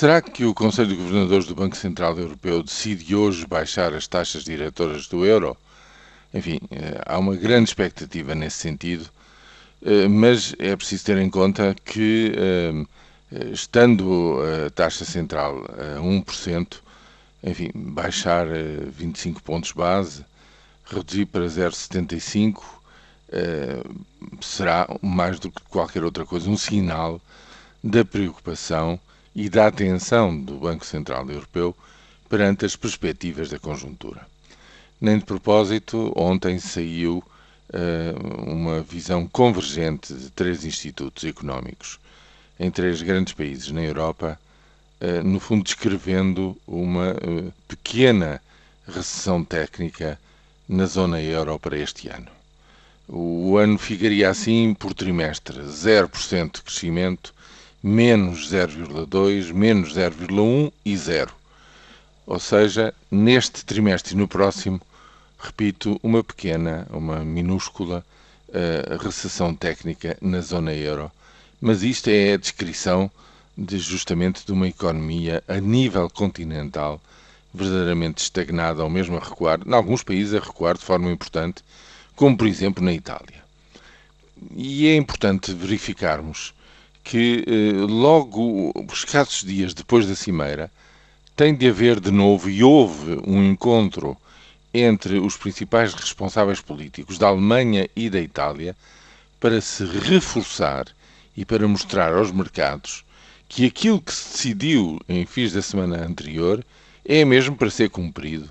Será que o Conselho de Governadores do Banco Central Europeu decide hoje baixar as taxas diretoras do euro? Enfim, eh, há uma grande expectativa nesse sentido, eh, mas é preciso ter em conta que, eh, estando a taxa central a 1%, enfim, baixar 25 pontos base, reduzir para 0,75, será mais do que qualquer outra coisa um sinal da preocupação e da atenção do Banco Central Europeu perante as perspectivas da conjuntura. Nem de propósito, ontem saiu uh, uma visão convergente de três institutos económicos em três grandes países na Europa, uh, no fundo descrevendo uma uh, pequena recessão técnica na zona euro para este ano. O ano ficaria assim por trimestre: 0% de crescimento, menos 0,2, menos 0,1 e 0. Ou seja, neste trimestre e no próximo, repito, uma pequena, uma minúscula uh, recessão técnica na zona euro. Mas isto é a descrição de justamente de uma economia a nível continental verdadeiramente estagnada ou mesmo a recuar, em alguns países a recuar de forma importante, como por exemplo na Itália. E é importante verificarmos que eh, logo, escassos dias depois da Cimeira, tem de haver de novo, e houve um encontro entre os principais responsáveis políticos da Alemanha e da Itália para se reforçar e para mostrar aos mercados que aquilo que se decidiu em fins da semana anterior é mesmo para ser cumprido,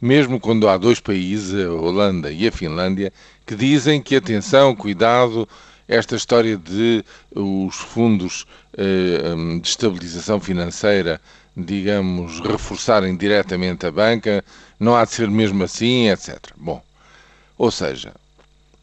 mesmo quando há dois países, a Holanda e a Finlândia, que dizem que atenção, cuidado, esta história de os fundos eh, hum, de estabilização financeira, digamos, reforçarem diretamente a banca, não há de ser mesmo assim, etc. Bom, ou seja,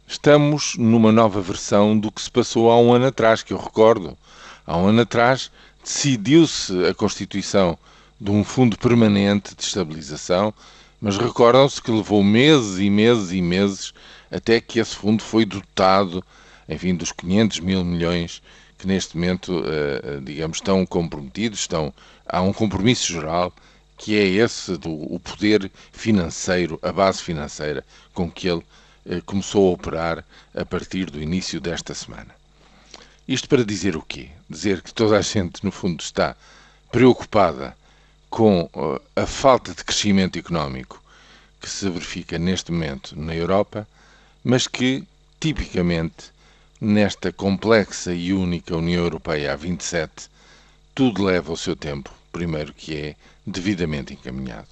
estamos numa nova versão do que se passou há um ano atrás, que eu recordo. Há um ano atrás decidiu-se a constituição de um fundo permanente de estabilização, mas recordam-se que levou meses e meses e meses até que esse fundo foi dotado enfim, dos 500 mil milhões que neste momento, uh, digamos, estão comprometidos, estão, há um compromisso geral que é esse do o poder financeiro, a base financeira com que ele uh, começou a operar a partir do início desta semana. Isto para dizer o quê? Dizer que toda a gente, no fundo, está preocupada com a falta de crescimento económico que se verifica neste momento na Europa, mas que, tipicamente, Nesta complexa e única União Europeia a 27, tudo leva o seu tempo, primeiro que é devidamente encaminhado.